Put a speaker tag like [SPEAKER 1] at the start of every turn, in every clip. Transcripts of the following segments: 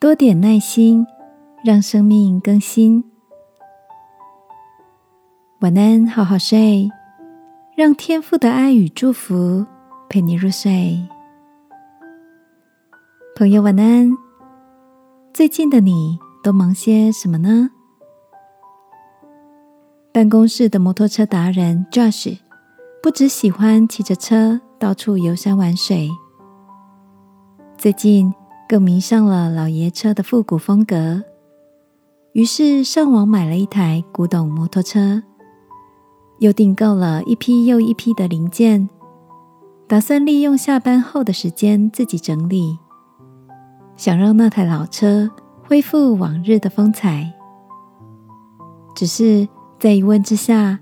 [SPEAKER 1] 多点耐心，让生命更新。晚安，好好睡，让天父的爱与祝福陪你入睡。朋友，晚安。最近的你都忙些什么呢？办公室的摩托车达人 Josh 不只喜欢骑着车到处游山玩水，最近更迷上了老爷车的复古风格，于是上网买了一台古董摩托车，又订购了一批又一批的零件，打算利用下班后的时间自己整理，想让那台老车恢复往日的风采。只是。在一问之下，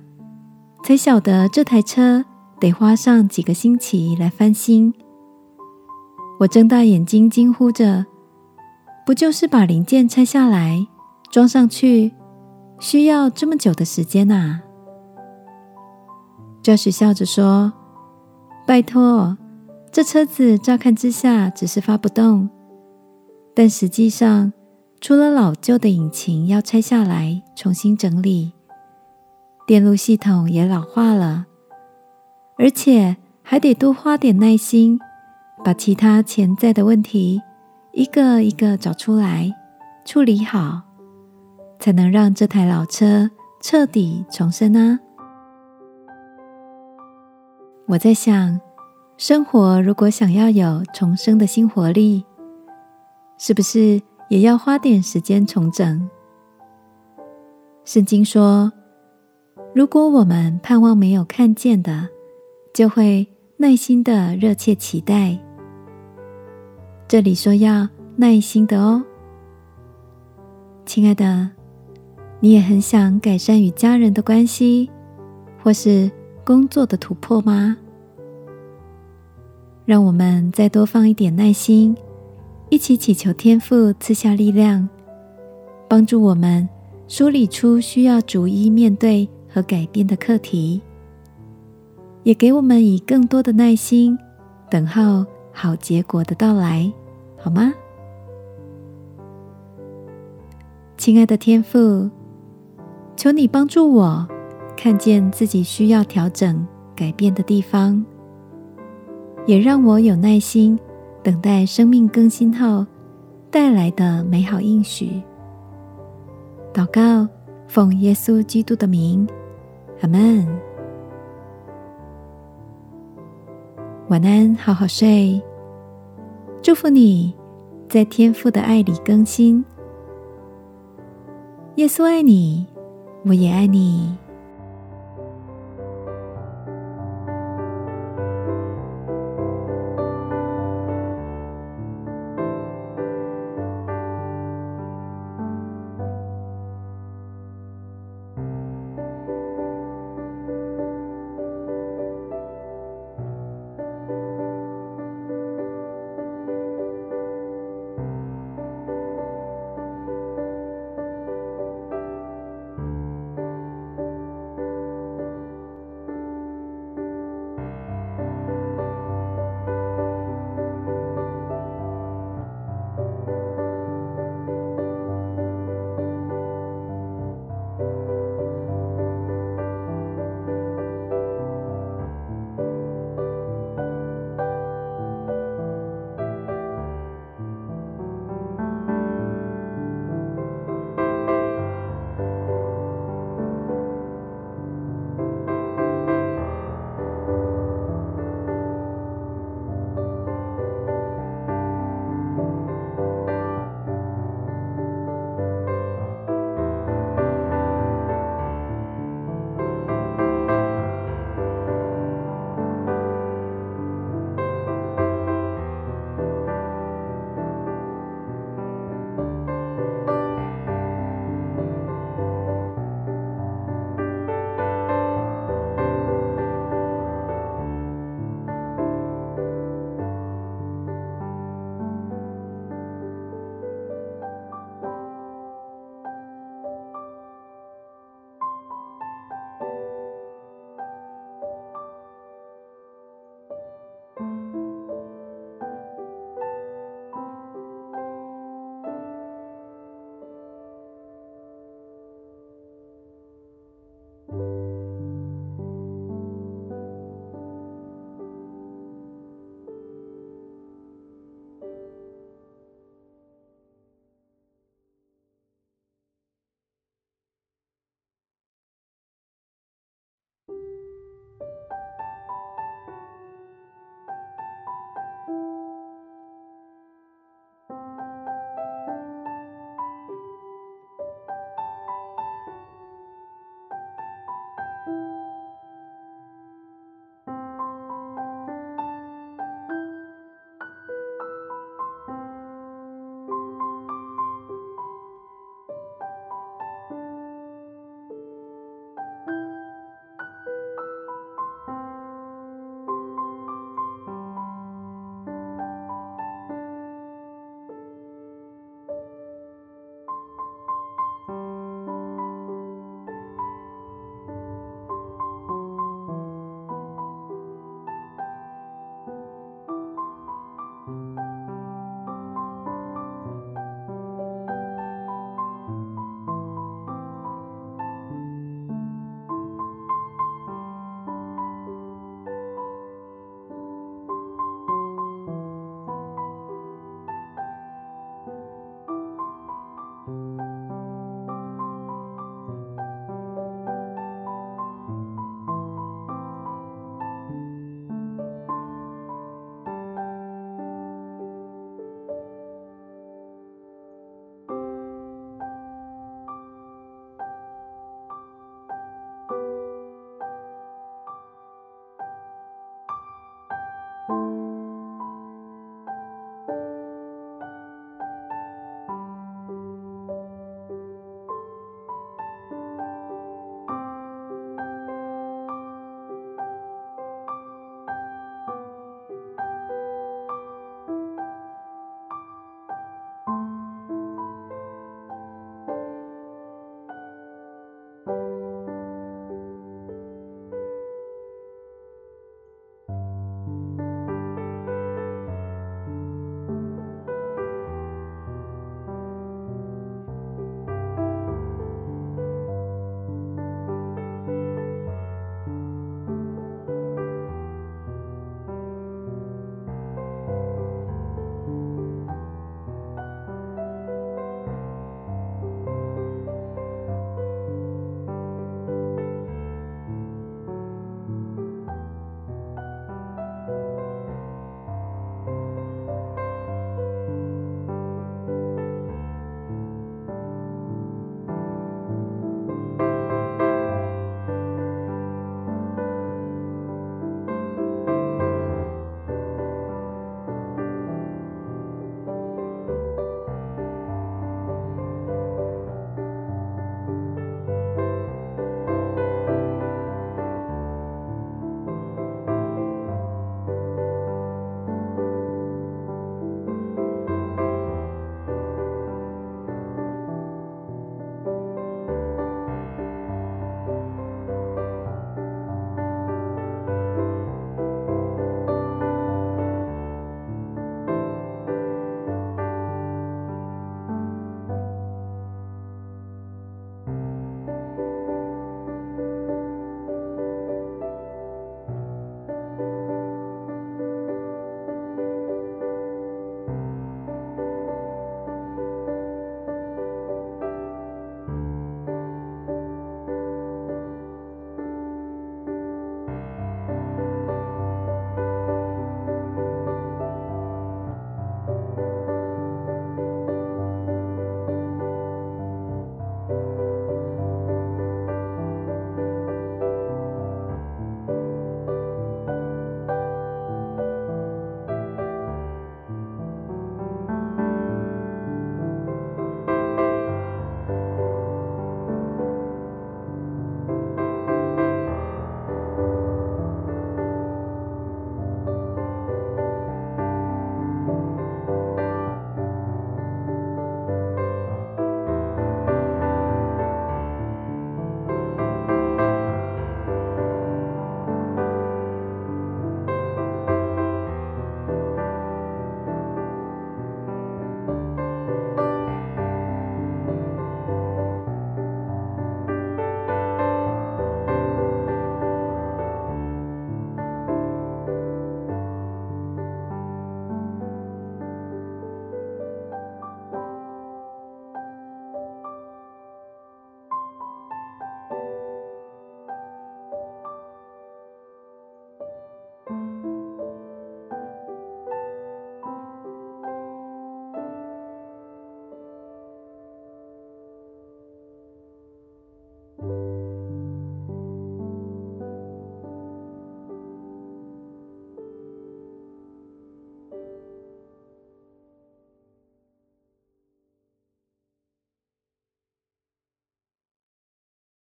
[SPEAKER 1] 才晓得这台车得花上几个星期来翻新。我睁大眼睛惊呼着：“不就是把零件拆下来装上去，需要这么久的时间呐？”教师笑着说：“拜托，这车子乍看之下只是发不动，但实际上，除了老旧的引擎要拆下来重新整理。”电路系统也老化了，而且还得多花点耐心，把其他潜在的问题一个一个找出来，处理好，才能让这台老车彻底重生啊！我在想，生活如果想要有重生的新活力，是不是也要花点时间重整？圣经说。如果我们盼望没有看见的，就会耐心的热切期待。这里说要耐心的哦，亲爱的，你也很想改善与家人的关系，或是工作的突破吗？让我们再多放一点耐心，一起祈求天父赐下力量，帮助我们梳理出需要逐一面对。和改变的课题，也给我们以更多的耐心，等候好结果的到来，好吗？亲爱的天父，求你帮助我看见自己需要调整、改变的地方，也让我有耐心等待生命更新后带来的美好应许。祷告，奉耶稣基督的名。阿门。晚安，好好睡。祝福你在天父的爱里更新。耶稣爱你，我也爱你。